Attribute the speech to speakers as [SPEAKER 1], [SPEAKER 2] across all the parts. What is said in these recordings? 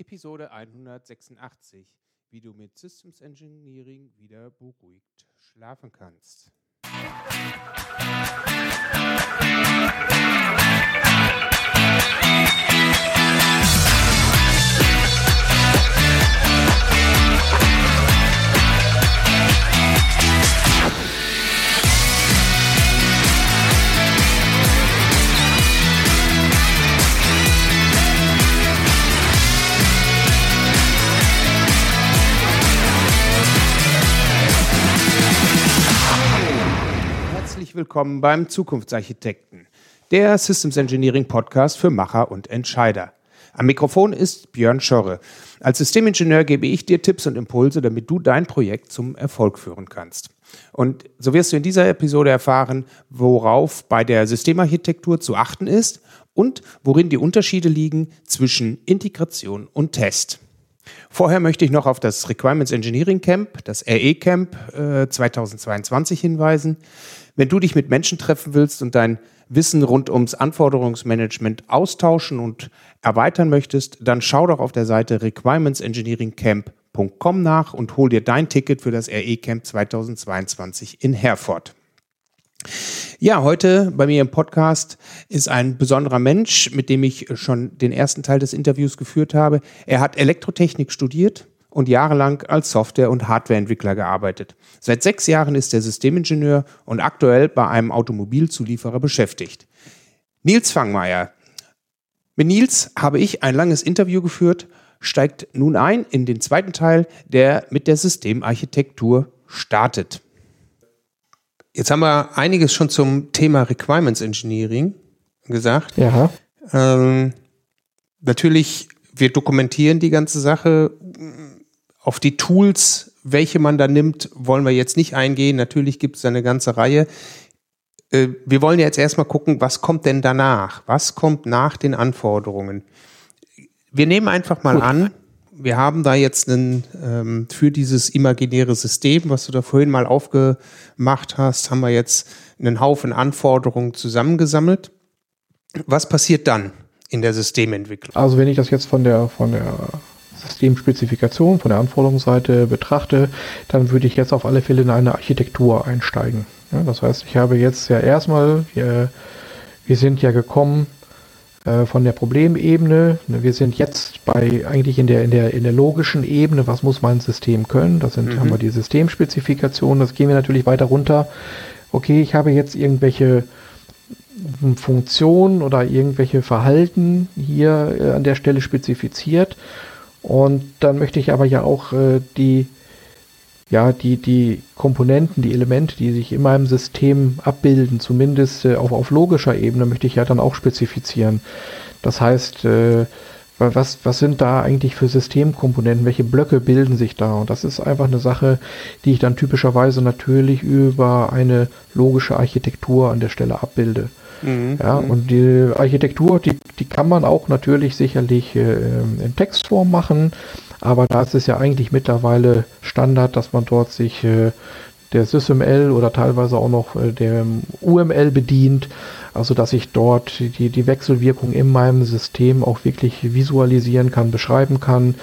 [SPEAKER 1] Episode 186, wie du mit Systems Engineering wieder beruhigt schlafen kannst. Willkommen beim Zukunftsarchitekten, der Systems Engineering Podcast für Macher und Entscheider. Am Mikrofon ist Björn Schorre. Als Systemingenieur gebe ich dir Tipps und Impulse, damit du dein Projekt zum Erfolg führen kannst. Und so wirst du in dieser Episode erfahren, worauf bei der Systemarchitektur zu achten ist und worin die Unterschiede liegen zwischen Integration und Test. Vorher möchte ich noch auf das Requirements Engineering Camp, das RE Camp äh, 2022 hinweisen. Wenn du dich mit Menschen treffen willst und dein Wissen rund ums Anforderungsmanagement austauschen und erweitern möchtest, dann schau doch auf der Seite requirementsengineeringcamp.com nach und hol dir dein Ticket für das RE Camp 2022 in Herford. Ja, heute bei mir im Podcast ist ein besonderer Mensch, mit dem ich schon den ersten Teil des Interviews geführt habe. Er hat Elektrotechnik studiert und jahrelang als Software- und Hardwareentwickler gearbeitet. Seit sechs Jahren ist er Systemingenieur und aktuell bei einem Automobilzulieferer beschäftigt. Nils Fangmeier. Mit Nils habe ich ein langes Interview geführt, steigt nun ein in den zweiten Teil, der mit der Systemarchitektur startet. Jetzt haben wir einiges schon zum Thema Requirements Engineering gesagt.
[SPEAKER 2] Ja.
[SPEAKER 1] Ähm, natürlich, wir dokumentieren die ganze Sache. Auf die Tools, welche man da nimmt, wollen wir jetzt nicht eingehen. Natürlich gibt es eine ganze Reihe. Äh, wir wollen jetzt erstmal gucken, was kommt denn danach? Was kommt nach den Anforderungen? Wir nehmen einfach mal
[SPEAKER 2] Gut.
[SPEAKER 1] an, wir haben da jetzt einen, ähm, für dieses imaginäre System, was du da vorhin mal aufgemacht hast, haben wir jetzt einen Haufen Anforderungen zusammengesammelt. Was passiert dann in der Systementwicklung?
[SPEAKER 2] Also wenn ich das jetzt von der von der Systemspezifikation, von der Anforderungsseite betrachte, dann würde ich jetzt auf alle Fälle in eine Architektur einsteigen. Ja, das heißt, ich habe jetzt ja erstmal, wir, wir sind ja gekommen äh, von der Problemebene. Wir sind jetzt bei eigentlich in der, in der, in der logischen Ebene, was muss mein System können? Das sind,
[SPEAKER 1] Mhm.
[SPEAKER 2] haben wir die Systemspezifikation, das gehen wir natürlich weiter runter. Okay, ich habe jetzt irgendwelche Funktionen oder irgendwelche Verhalten hier äh, an der Stelle spezifiziert. Und dann möchte ich aber ja auch äh, die, ja, die, die Komponenten, die Elemente, die sich in meinem System abbilden, zumindest äh, auf, auf logischer Ebene, möchte ich ja dann auch spezifizieren. Das heißt, äh, wa- was, was sind da eigentlich für Systemkomponenten? Welche Blöcke bilden sich da? Und das ist einfach eine Sache, die ich dann typischerweise natürlich über eine logische Architektur an der Stelle abbilde.
[SPEAKER 1] Mhm.
[SPEAKER 2] Ja, und die Architektur, die, die kann man auch natürlich sicherlich äh, in Textform machen, aber da ist es ja eigentlich mittlerweile Standard, dass man dort sich äh, der SysML oder teilweise auch noch äh, der UML bedient, also dass ich dort die, die Wechselwirkung in meinem System auch wirklich visualisieren kann, beschreiben kann,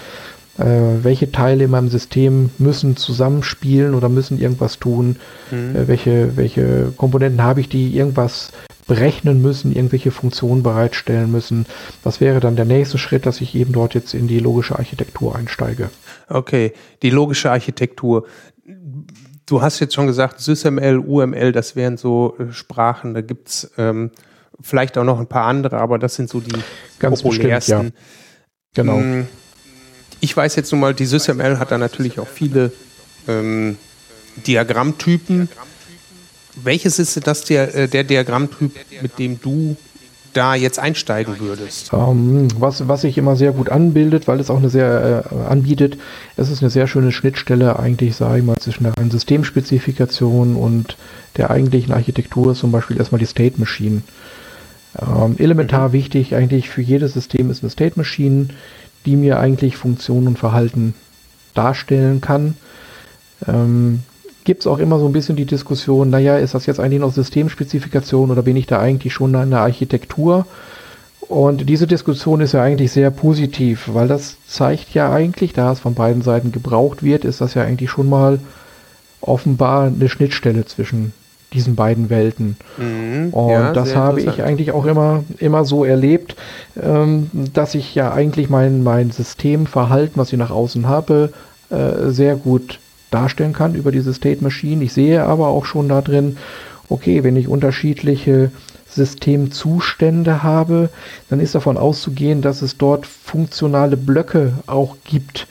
[SPEAKER 2] äh, welche Teile in meinem System müssen zusammenspielen oder müssen irgendwas tun, äh, welche, welche Komponenten habe ich, die irgendwas berechnen müssen, irgendwelche Funktionen bereitstellen müssen. Das wäre dann der nächste Schritt, dass ich eben dort jetzt in die logische Architektur einsteige.
[SPEAKER 1] Okay, die logische Architektur. Du hast jetzt schon gesagt, SysML, UML, das wären so äh, Sprachen, da gibt's ähm, vielleicht auch noch ein paar andere, aber das sind so die
[SPEAKER 2] Ganz
[SPEAKER 1] populärsten.
[SPEAKER 2] bestimmt, Genau.
[SPEAKER 1] Mm, Ich weiß jetzt nun mal, die SysML hat da natürlich auch viele ähm, Diagrammtypen. Welches ist das der, äh, der Diagrammtyp, mit dem du da jetzt einsteigen würdest?
[SPEAKER 2] Ähm, was, was sich immer sehr gut anbildet, weil es auch eine sehr äh, anbietet, es ist eine sehr schöne Schnittstelle eigentlich, sage ich mal, zwischen der reinen Systemspezifikation und der eigentlichen Architektur, zum Beispiel erstmal die State Machine. Ähm, elementar wichtig eigentlich für jedes System ist eine State Machine, die mir eigentlich Funktionen und Verhalten darstellen kann. Ähm, Gibt es auch immer so ein bisschen die Diskussion, naja, ist das jetzt eigentlich noch Systemspezifikation oder bin ich da eigentlich schon in der Architektur? Und diese Diskussion ist ja eigentlich sehr positiv, weil das zeigt ja eigentlich, da es von beiden Seiten gebraucht wird, ist das ja eigentlich schon mal offenbar eine Schnittstelle zwischen diesen beiden Welten. Mhm, und ja, das habe ich eigentlich auch immer, immer so erlebt, ähm, dass ich ja eigentlich mein, mein Systemverhalten, was ich nach außen habe, äh, sehr gut darstellen kann über diese State Machine. Ich sehe aber auch schon da drin, okay, wenn ich unterschiedliche Systemzustände habe, dann ist davon auszugehen, dass es dort funktionale Blöcke auch gibt,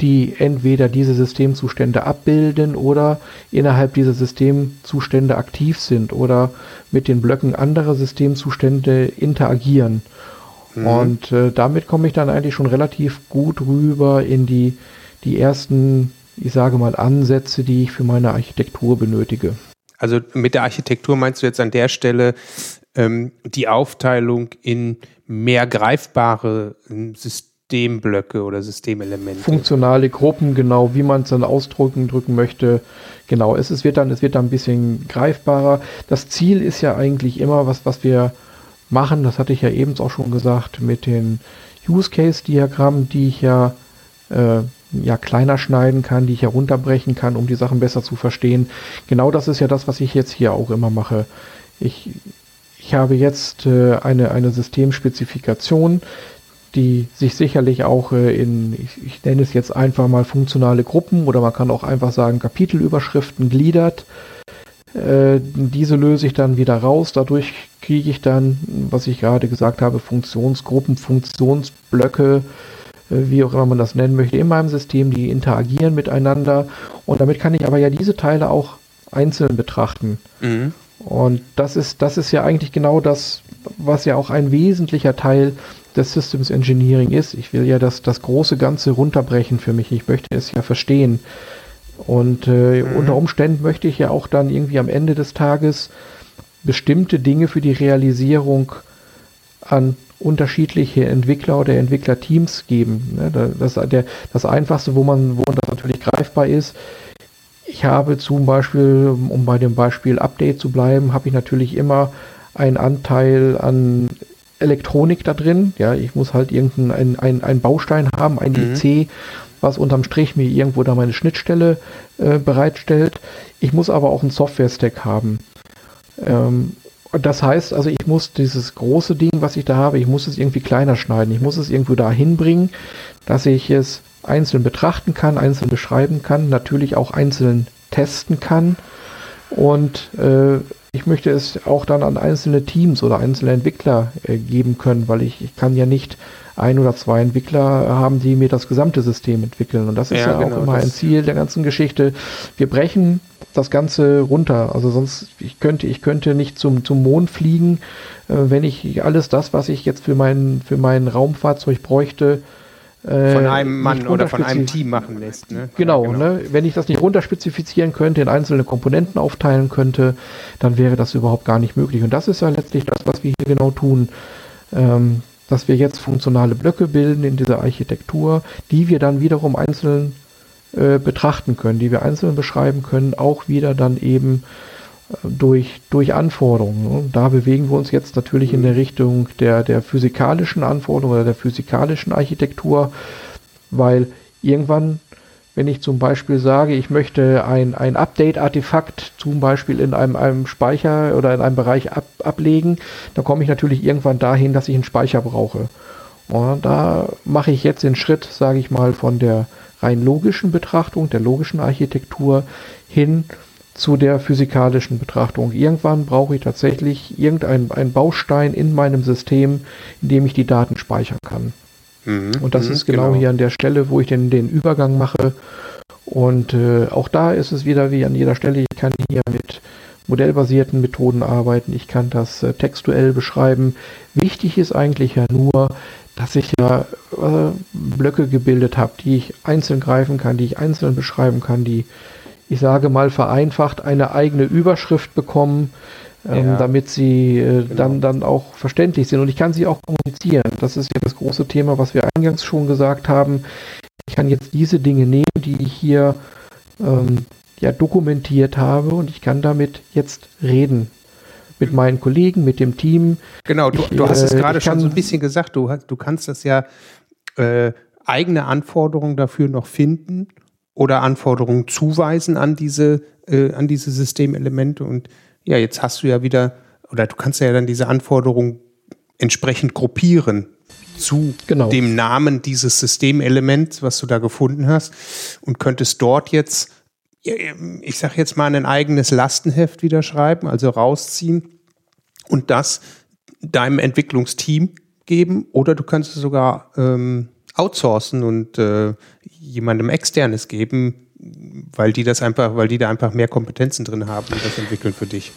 [SPEAKER 2] die entweder diese Systemzustände abbilden oder innerhalb dieser Systemzustände aktiv sind oder mit den Blöcken anderer Systemzustände interagieren. Mhm. Und äh, damit komme ich dann eigentlich schon relativ gut rüber in die, die ersten, ich sage mal, Ansätze, die ich für meine Architektur benötige.
[SPEAKER 1] Also mit der Architektur meinst du jetzt an der Stelle ähm, die Aufteilung in mehr greifbare ähm, Systeme? Systemblöcke oder Systemelemente.
[SPEAKER 2] Funktionale Gruppen, genau, wie man es dann ausdrücken drücken möchte. Genau, es, es, wird dann, es wird dann ein bisschen greifbarer. Das Ziel ist ja eigentlich immer, was, was wir machen, das hatte ich ja eben auch schon gesagt, mit den Use Case Diagrammen, die ich ja, äh, ja kleiner schneiden kann, die ich herunterbrechen kann, um die Sachen besser zu verstehen. Genau das ist ja das, was ich jetzt hier auch immer mache. Ich, ich habe jetzt äh, eine, eine Systemspezifikation, die sich sicherlich auch äh, in, ich, ich, nenne es jetzt einfach mal funktionale Gruppen oder man kann auch einfach sagen Kapitelüberschriften gliedert. Äh, diese löse ich dann wieder raus. Dadurch kriege ich dann, was ich gerade gesagt habe, Funktionsgruppen, Funktionsblöcke, äh, wie auch immer man das nennen möchte, in meinem System, die interagieren miteinander. Und damit kann ich aber ja diese Teile auch einzeln betrachten. Mhm. Und das ist, das ist ja eigentlich genau das, was ja auch ein wesentlicher Teil des Systems Engineering ist. Ich will ja das, das große Ganze runterbrechen für mich. Ich möchte es ja verstehen. Und äh, mhm. unter Umständen möchte ich ja auch dann irgendwie am Ende des Tages bestimmte Dinge für die Realisierung an unterschiedliche Entwickler oder Entwicklerteams geben. Ne, das, der, das Einfachste, wo man, wo das natürlich greifbar ist, ich habe zum Beispiel, um bei dem Beispiel Update zu bleiben, habe ich natürlich immer einen Anteil an Elektronik da drin. Ja, ich muss halt irgendeinen ein, ein Baustein haben, ein mhm. IC, was unterm Strich mir irgendwo da meine Schnittstelle äh, bereitstellt. Ich muss aber auch einen Software-Stack haben. Ähm, das heißt also, ich muss dieses große Ding, was ich da habe, ich muss es irgendwie kleiner schneiden. Ich muss es irgendwo dahin bringen, dass ich es einzeln betrachten kann, einzeln beschreiben kann, natürlich auch einzeln testen kann und äh, ich möchte es auch dann an einzelne Teams oder einzelne Entwickler äh, geben können, weil ich, ich kann ja nicht ein oder zwei Entwickler haben, die mir das gesamte System entwickeln. Und das ist ja, ja genau, auch immer ein Ziel der ganzen Geschichte. Wir brechen das Ganze runter. Also sonst, ich könnte, ich könnte nicht zum, zum Mond fliegen, äh, wenn ich alles das, was ich jetzt für mein, für mein Raumfahrzeug bräuchte,
[SPEAKER 1] äh, von einem Mann oder von einem Team machen lässt. Ne?
[SPEAKER 2] Genau, genau. Ne? wenn ich das nicht runterspezifizieren könnte, in einzelne Komponenten aufteilen könnte, dann wäre das überhaupt gar nicht möglich. Und das ist ja letztlich das, was wir hier genau tun. Ähm, dass wir jetzt funktionale Blöcke bilden in dieser Architektur, die wir dann wiederum einzeln äh, betrachten können, die wir einzeln beschreiben können, auch wieder dann eben durch, durch Anforderungen. Und da bewegen wir uns jetzt natürlich in der Richtung der, der physikalischen Anforderungen oder der physikalischen Architektur, weil irgendwann, wenn ich zum Beispiel sage, ich möchte ein, ein Update-Artefakt zum Beispiel in einem, einem Speicher oder in einem Bereich ab, ablegen, dann komme ich natürlich irgendwann dahin, dass ich einen Speicher brauche. Und da mache ich jetzt den Schritt, sage ich mal, von der rein logischen Betrachtung, der logischen Architektur hin zu der physikalischen Betrachtung. Irgendwann brauche ich tatsächlich irgendeinen Baustein in meinem System, in dem ich die Daten speichern kann. Mhm, und das mhm, ist genau, genau, hier an der Stelle, wo ich den, den Übergang mache. Und äh, auch da ist es wieder wie an jeder Stelle, ich kann hier mit modellbasierten Methoden arbeiten, ich kann das äh, textuell beschreiben. Wichtig ist eigentlich ja nur, dass ich ja äh, Blöcke gebildet habe, die ich einzeln greifen kann, die ich einzeln beschreiben kann, die ich sage mal vereinfacht, eine eigene Überschrift bekommen, ähm, ja, damit sie äh, genau. dann, dann auch verständlich sind. Und ich kann sie auch kommunizieren. Das ist ja das große Thema, was wir eingangs schon gesagt haben. Ich kann jetzt diese Dinge nehmen, die ich hier ähm, ja, dokumentiert habe und ich kann damit jetzt reden. mit meinen Kollegen, mit dem Team.
[SPEAKER 1] Genau, du, ich, du hast es äh, gerade schon so ein bisschen gesagt, du, du kannst das ja äh, eigene Anforderungen dafür noch finden oder Anforderungen zuweisen an diese, äh, an diese Systemelemente. Und ja, jetzt hast du ja wieder, oder du kannst ja dann diese Anforderungen entsprechend gruppieren zu genau. dem Namen dieses Systemelements, was du da gefunden hast und könntest dort jetzt, ich sage jetzt mal, ein eigenes Lastenheft wieder schreiben, also rausziehen und das deinem Entwicklungsteam geben oder du kannst es sogar ähm, outsourcen und äh, jemandem externes geben, weil die das einfach, weil die da einfach mehr Kompetenzen drin haben und das entwickeln für dich.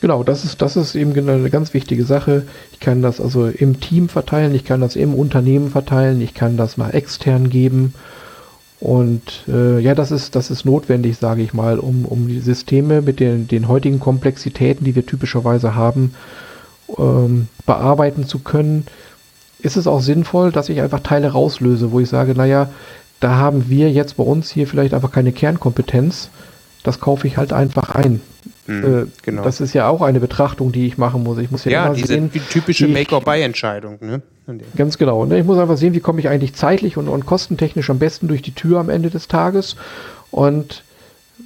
[SPEAKER 2] Genau, das ist, das ist eben genau eine ganz wichtige Sache. Ich kann das also im Team verteilen, ich kann das im Unternehmen verteilen, ich kann das mal extern geben. Und äh, ja, das ist, das ist notwendig, sage ich mal, um, um die Systeme mit den, den heutigen Komplexitäten, die wir typischerweise haben, ähm, bearbeiten zu können. Ist es auch sinnvoll, dass ich einfach Teile rauslöse, wo ich sage, naja, da haben wir jetzt bei uns hier vielleicht einfach keine Kernkompetenz. Das kaufe ich halt einfach ein. Mhm, äh, genau. Das ist ja auch eine Betrachtung, die ich machen muss. Ich muss ja,
[SPEAKER 1] ja immer diese sehen, typische Make-or-Buy-Entscheidung. Ne?
[SPEAKER 2] Ganz genau. Ne? Ich muss einfach sehen, wie komme ich eigentlich zeitlich und, und kostentechnisch am besten durch die Tür am Ende des Tages. Und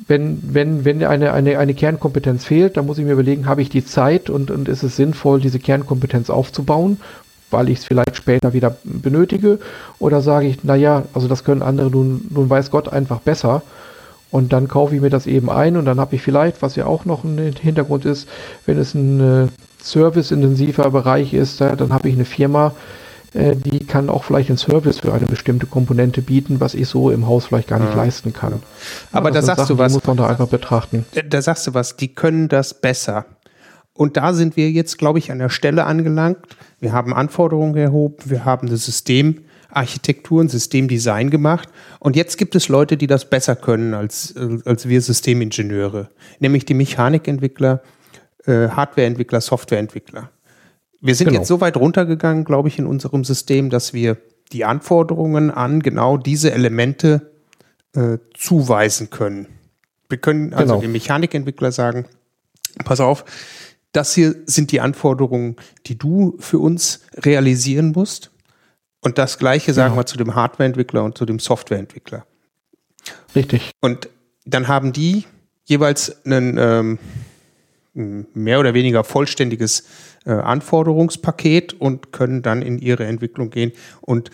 [SPEAKER 2] wenn, wenn, wenn eine, eine, eine Kernkompetenz fehlt, dann muss ich mir überlegen, habe ich die Zeit und, und ist es sinnvoll, diese Kernkompetenz aufzubauen, weil ich es vielleicht später wieder benötige? Oder sage ich, naja, also das können andere nun, nun weiß Gott einfach besser. Und dann kaufe ich mir das eben ein und dann habe ich vielleicht, was ja auch noch ein Hintergrund ist, wenn es ein äh, serviceintensiver Bereich ist, äh, dann habe ich eine Firma, äh, die kann auch vielleicht einen Service für eine bestimmte Komponente bieten, was ich so im Haus vielleicht gar nicht ja. leisten kann.
[SPEAKER 1] Aber ja, da sagst Sachen, du was.
[SPEAKER 2] muss man da einfach betrachten.
[SPEAKER 1] Da, da sagst du was, die können das besser. Und da sind wir jetzt, glaube ich, an der Stelle angelangt. Wir haben Anforderungen erhoben, wir haben das System Architektur und Systemdesign gemacht. Und jetzt gibt es Leute, die das besser können als, als wir Systemingenieure, nämlich die Mechanikentwickler, äh, Hardwareentwickler, Softwareentwickler. Wir sind genau. jetzt so weit runtergegangen, glaube ich, in unserem System, dass wir die Anforderungen an genau diese Elemente äh, zuweisen können. Wir können also genau. dem Mechanikentwickler sagen, pass auf, das hier sind die Anforderungen, die du für uns realisieren musst. Und das Gleiche sagen ja. wir zu dem Hardwareentwickler und zu dem Softwareentwickler.
[SPEAKER 2] Richtig.
[SPEAKER 1] Und dann haben die jeweils einen ähm, mehr oder weniger vollständiges äh, Anforderungspaket und können dann in ihre Entwicklung gehen und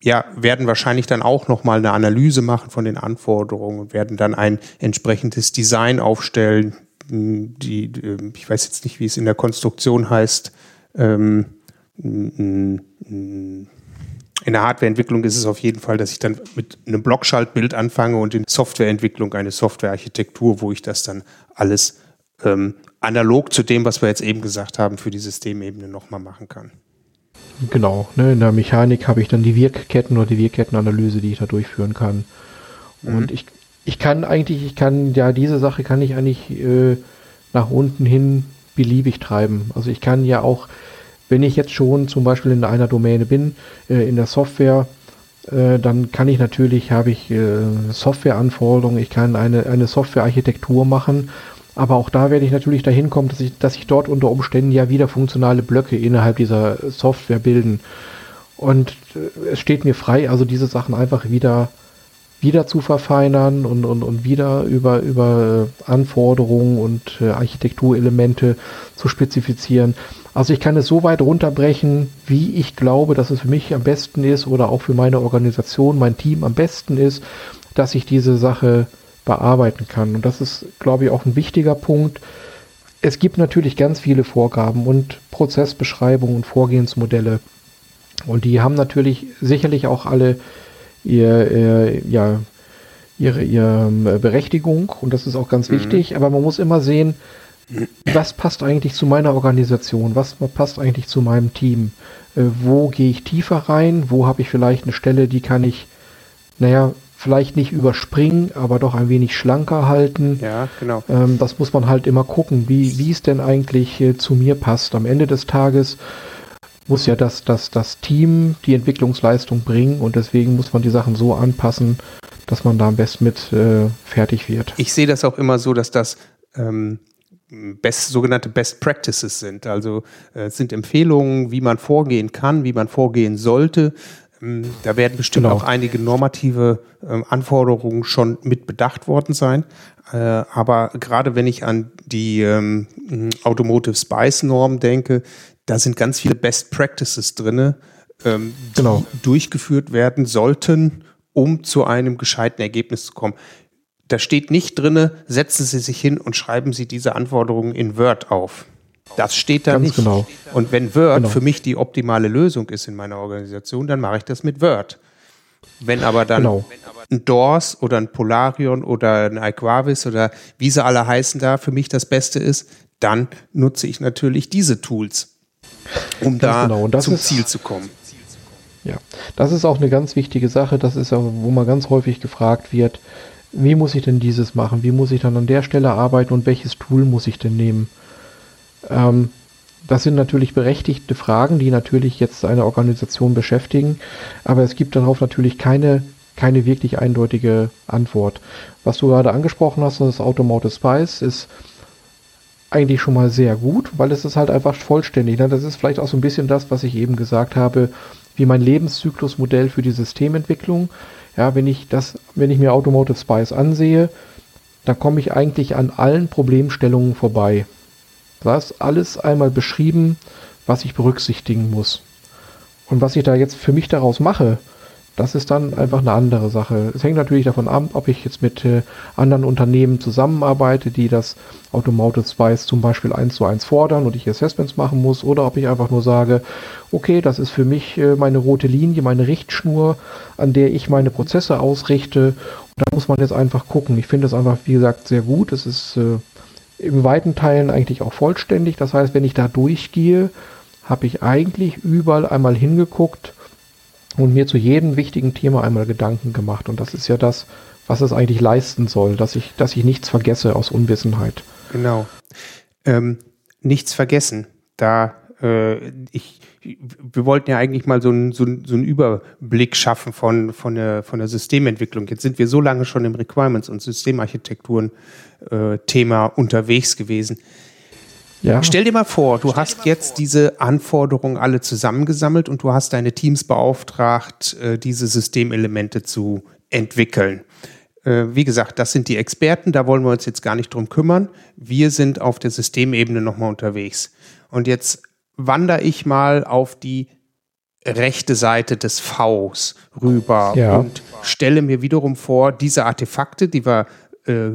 [SPEAKER 1] ja, werden wahrscheinlich dann auch nochmal eine Analyse machen von den Anforderungen und werden dann ein entsprechendes Design aufstellen. Die, die ich weiß jetzt nicht, wie es in der Konstruktion heißt. Ähm, in der Hardwareentwicklung ist es auf jeden Fall, dass ich dann mit einem Blockschaltbild anfange und in Softwareentwicklung eine Softwarearchitektur, wo ich das dann alles ähm, analog zu dem, was wir jetzt eben gesagt haben, für die Systemebene nochmal machen kann.
[SPEAKER 2] Genau, ne, in der Mechanik habe ich dann die Wirkketten oder die Wirkkettenanalyse, die ich da durchführen kann. Mhm. Und ich, ich kann eigentlich, ich kann, ja, diese Sache kann ich eigentlich äh, nach unten hin beliebig treiben. Also ich kann ja auch wenn ich jetzt schon zum Beispiel in einer Domäne bin, äh, in der Software, äh, dann kann ich natürlich, habe ich äh, Softwareanforderungen, ich kann eine, eine Softwarearchitektur machen, aber auch da werde ich natürlich dahin kommen, dass ich, dass ich dort unter Umständen ja wieder funktionale Blöcke innerhalb dieser Software bilden. Und äh, es steht mir frei, also diese Sachen einfach wieder wieder zu verfeinern und, und, und wieder über, über Anforderungen und äh, Architekturelemente zu spezifizieren. Also ich kann es so weit runterbrechen, wie ich glaube, dass es für mich am besten ist oder auch für meine Organisation, mein Team am besten ist, dass ich diese Sache bearbeiten kann. Und das ist, glaube ich, auch ein wichtiger Punkt. Es gibt natürlich ganz viele Vorgaben und Prozessbeschreibungen und Vorgehensmodelle. Und die haben natürlich sicherlich auch alle ihr, äh, ja, ihre, ihre äh, Berechtigung und das ist auch ganz mhm. wichtig, aber man muss immer sehen, was passt eigentlich zu meiner Organisation, was passt eigentlich zu meinem Team, äh, wo gehe ich tiefer rein, wo habe ich vielleicht eine Stelle, die kann ich, naja, vielleicht nicht überspringen, aber doch ein wenig schlanker halten.
[SPEAKER 1] Ja, genau.
[SPEAKER 2] Ähm, das muss man halt immer gucken, wie, wie es denn eigentlich äh, zu mir passt. Am Ende des Tages muss ja das, das, das Team die Entwicklungsleistung bringen und deswegen muss man die Sachen so anpassen, dass man da am besten mit äh, fertig wird.
[SPEAKER 1] Ich sehe das auch immer so, dass das ähm, best, sogenannte Best Practices sind. Also äh, es sind Empfehlungen, wie man vorgehen kann, wie man vorgehen sollte. Ähm, da werden bestimmt genau. auch einige normative äh, Anforderungen schon mit bedacht worden sein. Äh, aber gerade wenn ich an die ähm, Automotive Spice Norm denke, da sind ganz viele Best Practices drin, ähm, genau. die durchgeführt werden sollten, um zu einem gescheiten Ergebnis zu kommen. Da steht nicht drinne, setzen Sie sich hin und schreiben Sie diese Anforderungen in Word auf. Das steht da Ganz nicht. Genau. Und wenn Word genau. für mich die optimale Lösung ist in meiner Organisation, dann mache ich das mit Word. Wenn aber dann genau. ein DORS oder ein Polarion oder ein Iquavis oder wie sie alle heißen da für mich das Beste ist, dann nutze ich natürlich diese Tools, um da genau. zum Ziel zu kommen.
[SPEAKER 2] Ja, das ist auch eine ganz wichtige Sache. Das ist auch, wo man ganz häufig gefragt wird, wie muss ich denn dieses machen? Wie muss ich dann an der Stelle arbeiten und welches Tool muss ich denn nehmen? Ähm, das sind natürlich berechtigte Fragen, die natürlich jetzt eine Organisation beschäftigen, aber es gibt darauf natürlich keine, keine wirklich eindeutige Antwort. Was du gerade angesprochen hast, das Automotive Spice, ist eigentlich schon mal sehr gut, weil es ist halt einfach vollständig. Ne? Das ist vielleicht auch so ein bisschen das, was ich eben gesagt habe, wie mein Lebenszyklusmodell für die Systementwicklung. Ja, wenn ich das, wenn ich mir Automotive Spice ansehe, da komme ich eigentlich an allen Problemstellungen vorbei. Da ist alles einmal beschrieben, was ich berücksichtigen muss. Und was ich da jetzt für mich daraus mache, das ist dann einfach eine andere Sache. Es hängt natürlich davon ab, ob ich jetzt mit äh, anderen Unternehmen zusammenarbeite, die das Automotive Spice zum Beispiel eins zu eins fordern und ich Assessments machen muss, oder ob ich einfach nur sage, okay, das ist für mich äh, meine rote Linie, meine Richtschnur, an der ich meine Prozesse ausrichte. Und da muss man jetzt einfach gucken. Ich finde es einfach, wie gesagt, sehr gut. Es ist äh, in weiten Teilen eigentlich auch vollständig. Das heißt, wenn ich da durchgehe, habe ich eigentlich überall einmal hingeguckt, und mir zu jedem wichtigen Thema einmal Gedanken gemacht. Und das ist ja das, was es eigentlich leisten soll, dass ich, dass ich nichts vergesse aus Unwissenheit.
[SPEAKER 1] Genau. Ähm, nichts vergessen. Da äh, ich, wir wollten ja eigentlich mal so einen so so einen Überblick schaffen von, von, der, von der Systementwicklung. Jetzt sind wir so lange schon im Requirements- und Systemarchitekturen-Thema äh, unterwegs gewesen. Ja. Stell dir mal vor, du hast jetzt diese Anforderungen alle zusammengesammelt und du hast deine Teams beauftragt, äh, diese Systemelemente zu entwickeln. Äh, wie gesagt, das sind die Experten, da wollen wir uns jetzt gar nicht drum kümmern. Wir sind auf der Systemebene nochmal unterwegs. Und jetzt wandere ich mal auf die rechte Seite des Vs rüber ja. und stelle mir wiederum vor, diese Artefakte, die wir äh,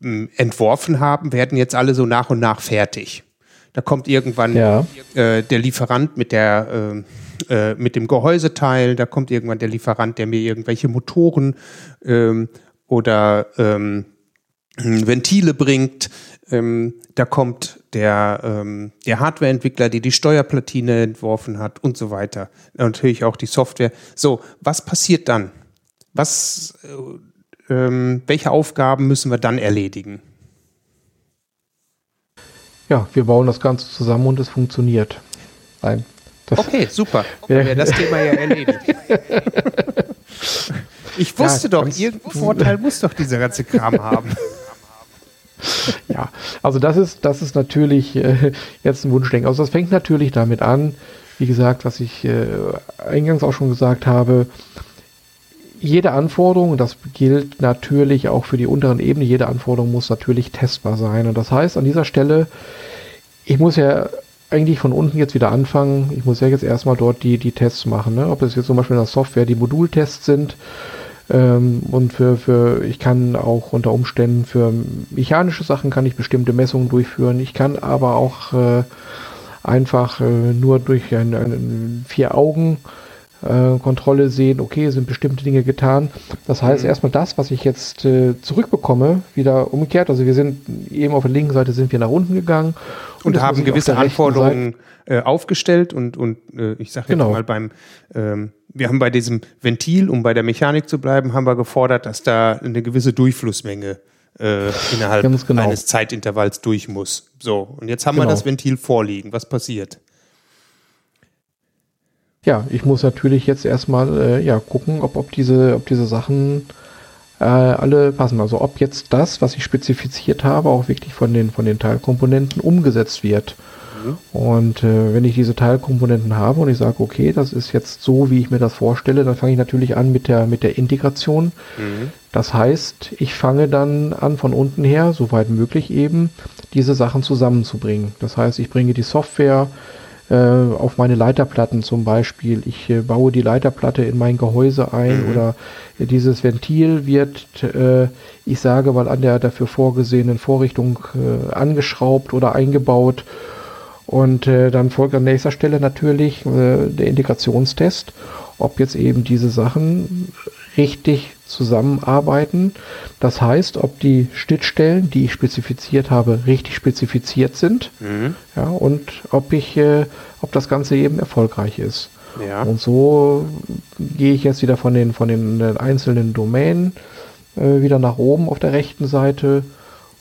[SPEAKER 1] entworfen haben, werden jetzt alle so nach und nach fertig. Da kommt irgendwann ja. äh, der Lieferant mit der äh, äh, mit dem Gehäuseteil, da kommt irgendwann der Lieferant, der mir irgendwelche Motoren ähm, oder ähm, Ventile bringt. Ähm, da kommt der, ähm, der Hardwareentwickler, der die Steuerplatine entworfen hat und so weiter. Natürlich auch die Software. So, was passiert dann? Was äh, ähm, welche Aufgaben müssen wir dann erledigen?
[SPEAKER 2] Ja, wir bauen das Ganze zusammen und es funktioniert.
[SPEAKER 1] Nein. okay, super. Wäre das Thema ja erledigt. ich wusste ja, doch, irgendeinen Vorteil muss doch dieser ganze Kram haben.
[SPEAKER 2] Ja, also das ist, das ist natürlich äh, jetzt ein Wunschdenken. Also das fängt natürlich damit an, wie gesagt, was ich äh, eingangs auch schon gesagt habe, jede Anforderung, das gilt natürlich auch für die unteren Ebenen, jede Anforderung muss natürlich testbar sein. Und das heißt, an dieser Stelle, ich muss ja eigentlich von unten jetzt wieder anfangen. Ich muss ja jetzt erstmal dort die, die Tests machen. Ne? Ob es jetzt zum Beispiel in der Software die Modultests sind. Ähm, und für, für, ich kann auch unter Umständen für mechanische Sachen kann ich bestimmte Messungen durchführen. Ich kann aber auch äh, einfach äh, nur durch ein, ein vier Augen äh, Kontrolle sehen, okay, sind bestimmte Dinge getan. Das heißt, mhm. erstmal das, was ich jetzt äh, zurückbekomme, wieder umgekehrt. Also wir sind eben auf der linken Seite sind wir nach unten gegangen.
[SPEAKER 1] Und, und haben gewisse Anforderungen äh, aufgestellt und, und äh, ich sage jetzt genau. mal beim, ähm, wir haben bei diesem Ventil, um bei der Mechanik zu bleiben, haben wir gefordert, dass da eine gewisse Durchflussmenge äh, innerhalb genau. eines Zeitintervalls durch muss. So, und jetzt haben genau. wir das Ventil vorliegen. Was passiert?
[SPEAKER 2] Ja, ich muss natürlich jetzt erstmal äh, ja, gucken, ob, ob, diese, ob diese Sachen äh, alle passen. Also ob jetzt das, was ich spezifiziert habe, auch wirklich von den, von den Teilkomponenten umgesetzt wird. Mhm. Und äh, wenn ich diese Teilkomponenten habe und ich sage, okay, das ist jetzt so, wie ich mir das vorstelle, dann fange ich natürlich an mit der, mit der Integration. Mhm. Das heißt, ich fange dann an von unten her, soweit möglich eben, diese Sachen zusammenzubringen. Das heißt, ich bringe die Software äh, auf meine Leiterplatten zum Beispiel. Ich äh, baue die Leiterplatte in mein Gehäuse ein mhm. oder äh, dieses Ventil wird, äh, ich sage mal, an der dafür vorgesehenen Vorrichtung äh, angeschraubt oder eingebaut. Und äh, dann folgt an nächster Stelle natürlich der Integrationstest, ob jetzt eben diese Sachen richtig zusammenarbeiten. Das heißt, ob die Schnittstellen, die ich spezifiziert habe, richtig spezifiziert sind. Mhm. Ja, und ob ich, äh, ob das Ganze eben erfolgreich ist. Ja. Und so gehe ich jetzt wieder von den, von den einzelnen Domänen äh, wieder nach oben auf der rechten Seite.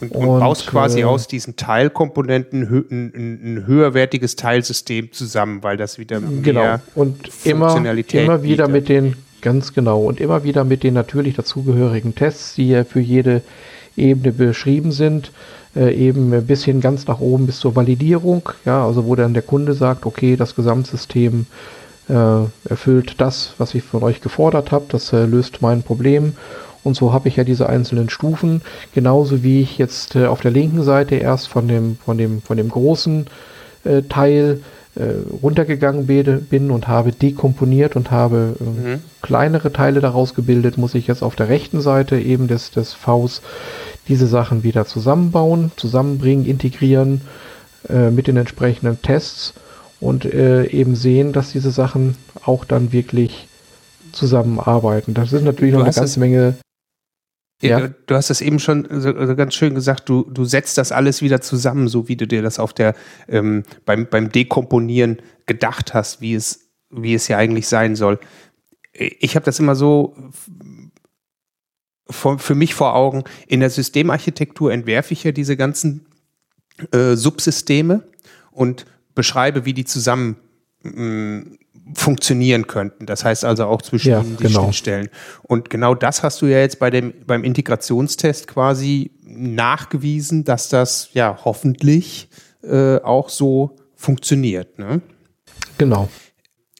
[SPEAKER 1] Und, und, und baust quasi äh, aus diesen Teilkomponenten ein, ein, höherwertiges Teilsystem zusammen, weil das wieder
[SPEAKER 2] genau. mehr und immer, immer wieder bietet. mit den Ganz genau. Und immer wieder mit den natürlich dazugehörigen Tests, die ja für jede Ebene beschrieben sind, äh, eben bis hin ganz nach oben bis zur Validierung. Ja, also wo dann der Kunde sagt, okay, das Gesamtsystem äh, erfüllt das, was ich von euch gefordert habe, das äh, löst mein Problem. Und so habe ich ja diese einzelnen Stufen, genauso wie ich jetzt äh, auf der linken Seite erst von dem, von dem, von dem großen äh, Teil runtergegangen bin und habe dekomponiert und habe äh, mhm. kleinere Teile daraus gebildet, muss ich jetzt auf der rechten Seite eben des, des Vs diese Sachen wieder zusammenbauen, zusammenbringen, integrieren äh, mit den entsprechenden Tests und äh, eben sehen, dass diese Sachen auch dann wirklich zusammenarbeiten. Das ist natürlich du noch eine ganze Menge
[SPEAKER 1] ja. Du hast es eben schon so, so, ganz schön gesagt, du, du setzt das alles wieder zusammen, so wie du dir das auf der ähm, beim, beim Dekomponieren gedacht hast, wie es, wie es ja eigentlich sein soll. Ich habe das immer so für, für mich vor Augen. In der Systemarchitektur entwerfe ich ja diese ganzen äh, Subsysteme und beschreibe, wie die zusammen mm, funktionieren könnten. Das heißt also auch zwischen ja, ihnen die genau. Schnittstellen. Und genau das hast du ja jetzt bei dem, beim Integrationstest quasi nachgewiesen, dass das ja hoffentlich äh, auch so funktioniert. Ne?
[SPEAKER 2] Genau.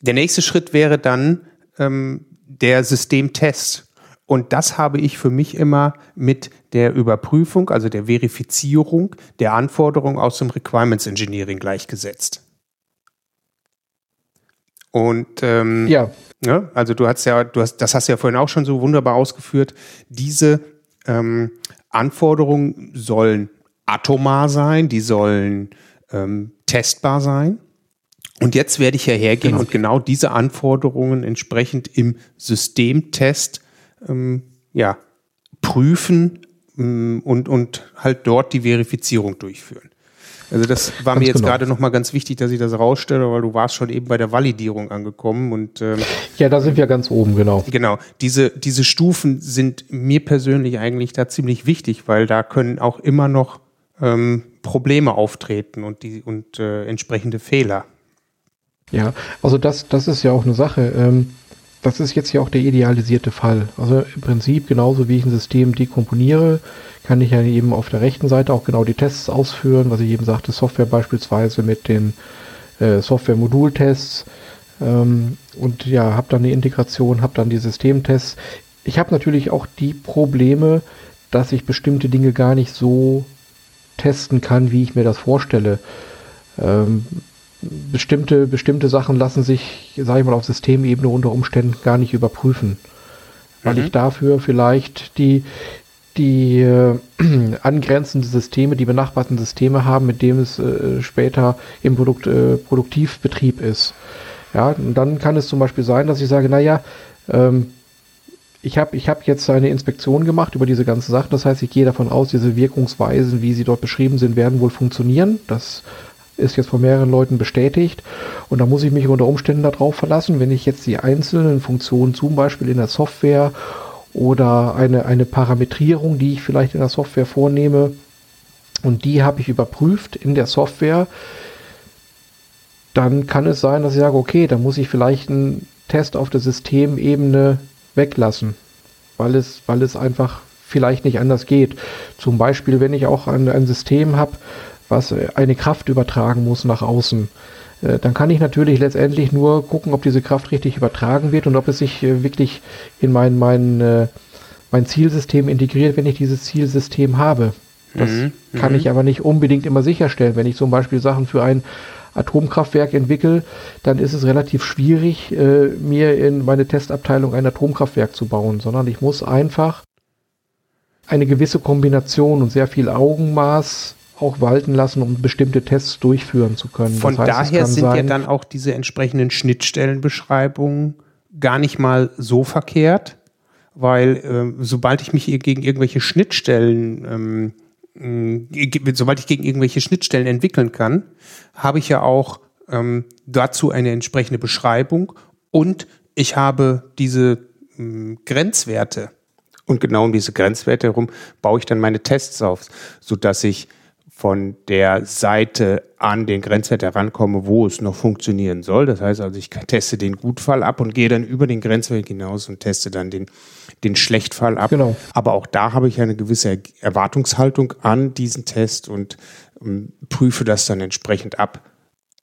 [SPEAKER 1] Der nächste Schritt wäre dann ähm, der Systemtest. Und das habe ich für mich immer mit der Überprüfung, also der Verifizierung der Anforderungen aus dem Requirements Engineering gleichgesetzt. Und ähm, ja. Ne, also du hast ja, du hast, das hast du ja vorhin auch schon so wunderbar ausgeführt. Diese ähm, Anforderungen sollen atomar sein, die sollen ähm, testbar sein. Und jetzt werde ich ja hergehen genau. und genau diese Anforderungen entsprechend im Systemtest ähm, ja, prüfen ähm, und, und halt dort die Verifizierung durchführen. Also das war ganz mir jetzt genau. gerade nochmal ganz wichtig, dass ich das rausstelle, weil du warst schon eben bei der Validierung angekommen und ähm,
[SPEAKER 2] ja, da sind wir ganz oben, genau.
[SPEAKER 1] Genau. Diese diese Stufen sind mir persönlich eigentlich da ziemlich wichtig, weil da können auch immer noch ähm, Probleme auftreten und die und äh, entsprechende Fehler.
[SPEAKER 2] Ja, also das das ist ja auch eine Sache. Ähm, das ist jetzt ja auch der idealisierte Fall. Also im Prinzip genauso wie ich ein System dekomponiere, kann ich ja eben auf der rechten Seite auch genau die Tests ausführen, was ich eben sagte, Software beispielsweise mit den äh, Software-Modultests ähm, und ja, habe dann die Integration, habe dann die Systemtests. Ich habe natürlich auch die Probleme, dass ich bestimmte Dinge gar nicht so testen kann, wie ich mir das vorstelle. Ähm, bestimmte, bestimmte Sachen lassen sich, sage ich mal, auf Systemebene unter Umständen gar nicht überprüfen. Weil mhm. ich dafür vielleicht die, die äh, angrenzende Systeme, die benachbarten Systeme haben, mit denen es äh, später im Produkt, äh, Produktivbetrieb ist. Ja, und dann kann es zum Beispiel sein, dass ich sage, naja, ähm, ich habe ich hab jetzt eine Inspektion gemacht über diese ganzen Sachen. Das heißt, ich gehe davon aus, diese Wirkungsweisen, wie sie dort beschrieben sind, werden wohl funktionieren. Das ist jetzt von mehreren Leuten bestätigt. Und da muss ich mich unter Umständen darauf verlassen, wenn ich jetzt die einzelnen Funktionen zum Beispiel in der Software oder eine, eine Parametrierung, die ich vielleicht in der Software vornehme, und die habe ich überprüft in der Software, dann kann es sein, dass ich sage, okay, da muss ich vielleicht einen Test auf der Systemebene weglassen. weil es, weil es einfach vielleicht nicht anders geht. Zum Beispiel, wenn ich auch ein, ein System habe, was eine Kraft übertragen muss nach außen, äh, dann kann ich natürlich letztendlich nur gucken, ob diese Kraft richtig übertragen wird und ob es sich äh, wirklich in mein, mein, äh, mein Zielsystem integriert, wenn ich dieses Zielsystem habe. Das mhm, kann mhm. ich aber nicht unbedingt immer sicherstellen. Wenn ich zum Beispiel Sachen für ein Atomkraftwerk entwickle, dann ist es relativ schwierig, äh, mir in meine Testabteilung ein Atomkraftwerk zu bauen, sondern ich muss einfach eine gewisse Kombination und sehr viel Augenmaß auch walten lassen, um bestimmte Tests durchführen zu können.
[SPEAKER 1] Von das heißt, daher sind sein, ja dann auch diese entsprechenden Schnittstellenbeschreibungen gar nicht mal so verkehrt, weil äh, sobald ich mich gegen irgendwelche Schnittstellen ähm, sobald ich gegen irgendwelche Schnittstellen entwickeln kann, habe ich ja auch ähm, dazu eine entsprechende Beschreibung und ich habe diese ähm, Grenzwerte. Und genau um diese Grenzwerte herum baue ich dann meine Tests auf, sodass ich von der Seite an den Grenzwert herankomme, wo es noch funktionieren soll. Das heißt also, ich teste den Gutfall ab und gehe dann über den Grenzwert hinaus und teste dann den, den Schlechtfall ab. Genau. Aber auch da habe ich eine gewisse Erwartungshaltung an diesen Test und ähm, prüfe das dann entsprechend ab,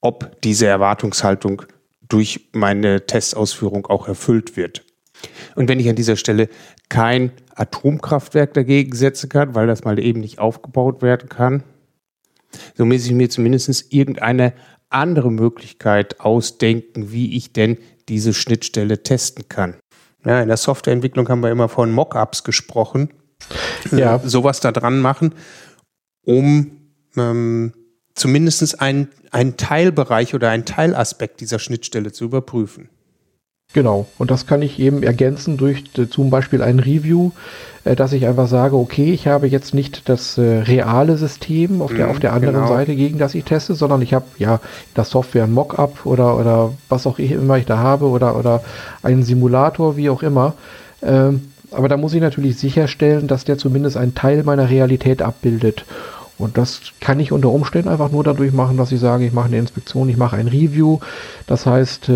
[SPEAKER 1] ob diese Erwartungshaltung durch meine Testausführung auch erfüllt wird. Und wenn ich an dieser Stelle kein Atomkraftwerk dagegen setzen kann, weil das mal eben nicht aufgebaut werden kann, so muss ich mir zumindest irgendeine andere Möglichkeit ausdenken, wie ich denn diese Schnittstelle testen kann. Ja, in der Softwareentwicklung haben wir immer von Mockups gesprochen. Ja. Äh, sowas da dran machen, um ähm, zumindest einen, einen Teilbereich oder einen Teilaspekt dieser Schnittstelle zu überprüfen.
[SPEAKER 2] Genau, und das kann ich eben ergänzen durch äh, zum Beispiel ein Review, äh, dass ich einfach sage, okay, ich habe jetzt nicht das äh, reale System auf der, auf der anderen genau. Seite, gegen das ich teste, sondern ich habe ja das Software ein Mockup oder, oder was auch immer ich da habe oder, oder einen Simulator, wie auch immer. Ähm, aber da muss ich natürlich sicherstellen, dass der zumindest einen Teil meiner Realität abbildet. Und das kann ich unter Umständen einfach nur dadurch machen, dass ich sage, ich mache eine Inspektion, ich mache ein Review. Das heißt,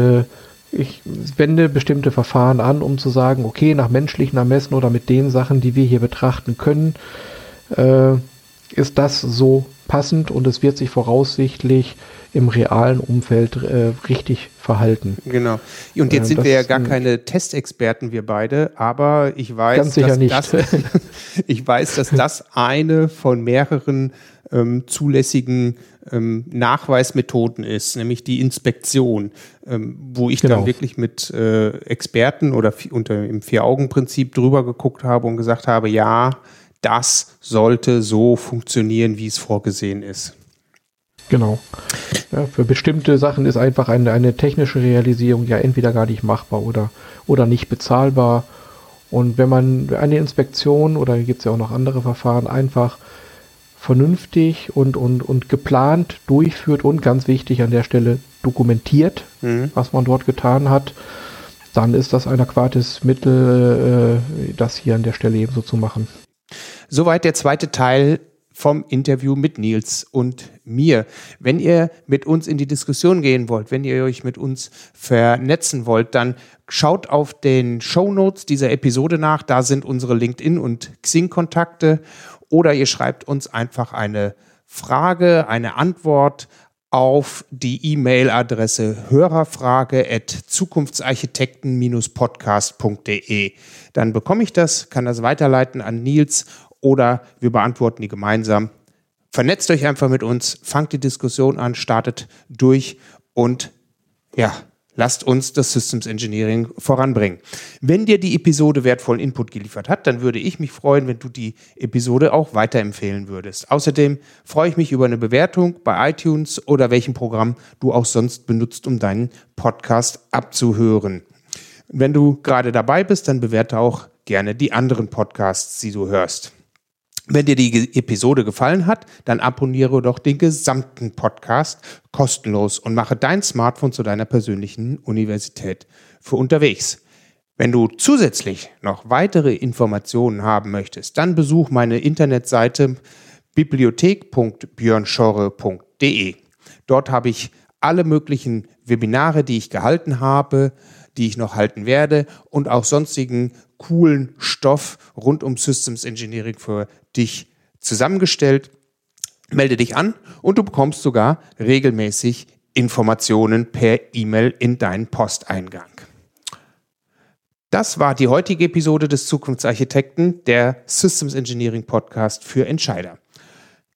[SPEAKER 2] ich wende bestimmte Verfahren an, um zu sagen, okay, nach menschlichen Ermessen oder mit den Sachen, die wir hier betrachten können, äh, ist das so passend und es wird sich voraussichtlich im realen Umfeld äh, richtig verhalten.
[SPEAKER 1] Genau. Und jetzt äh, sind wir ja gar keine Testexperten, wir beide, aber ich weiß,
[SPEAKER 2] dass nicht. Das,
[SPEAKER 1] ich weiß, dass das eine von mehreren ähm, zulässigen ähm, Nachweismethoden ist, nämlich die Inspektion, ähm, wo ich genau. dann wirklich mit äh, Experten oder unter im Vier-Augen-Prinzip drüber geguckt habe und gesagt habe, ja, das sollte so funktionieren, wie es vorgesehen ist.
[SPEAKER 2] Genau. Ja, für bestimmte Sachen ist einfach eine, eine technische Realisierung ja entweder gar nicht machbar oder, oder nicht bezahlbar. Und wenn man eine Inspektion oder gibt es ja auch noch andere Verfahren einfach vernünftig und, und, und geplant durchführt und ganz wichtig an der Stelle dokumentiert, mhm. was man dort getan hat, dann ist das ein aquates Mittel, äh, das hier an der Stelle ebenso zu machen.
[SPEAKER 1] Soweit der zweite Teil vom Interview mit Nils und mir. Wenn ihr mit uns in die Diskussion gehen wollt, wenn ihr euch mit uns vernetzen wollt, dann schaut auf den Show Notes dieser Episode nach. Da sind unsere LinkedIn und Xing-Kontakte oder ihr schreibt uns einfach eine Frage, eine Antwort auf die E-Mail-Adresse hörerfrage at zukunftsarchitekten-podcast.de. Dann bekomme ich das, kann das weiterleiten an Nils oder wir beantworten die gemeinsam. Vernetzt euch einfach mit uns, fangt die Diskussion an, startet durch und ja, lasst uns das Systems Engineering voranbringen. Wenn dir die Episode wertvollen Input geliefert hat, dann würde ich mich freuen, wenn du die Episode auch weiterempfehlen würdest. Außerdem freue ich mich über eine Bewertung bei iTunes oder welchem Programm du auch sonst benutzt, um deinen Podcast abzuhören. Wenn du gerade dabei bist, dann bewerte auch gerne die anderen Podcasts, die du hörst. Wenn dir die Episode gefallen hat, dann abonniere doch den gesamten Podcast kostenlos und mache dein Smartphone zu deiner persönlichen Universität für unterwegs. Wenn du zusätzlich noch weitere Informationen haben möchtest, dann besuch meine Internetseite bibliothek.björnschorre.de. Dort habe ich alle möglichen Webinare, die ich gehalten habe, die ich noch halten werde und auch sonstigen coolen Stoff rund um Systems Engineering für dich zusammengestellt. Melde dich an und du bekommst sogar regelmäßig Informationen per E-Mail in deinen Posteingang. Das war die heutige Episode des Zukunftsarchitekten, der Systems Engineering Podcast für Entscheider.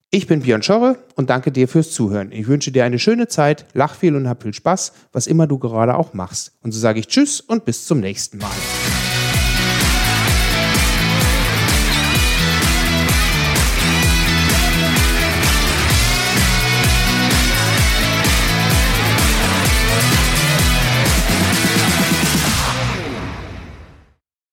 [SPEAKER 1] Ich bin Björn Schorre und danke dir fürs Zuhören. Ich wünsche dir eine schöne Zeit, lach viel und hab viel Spaß, was immer du gerade auch machst. Und so sage ich Tschüss und bis zum nächsten Mal.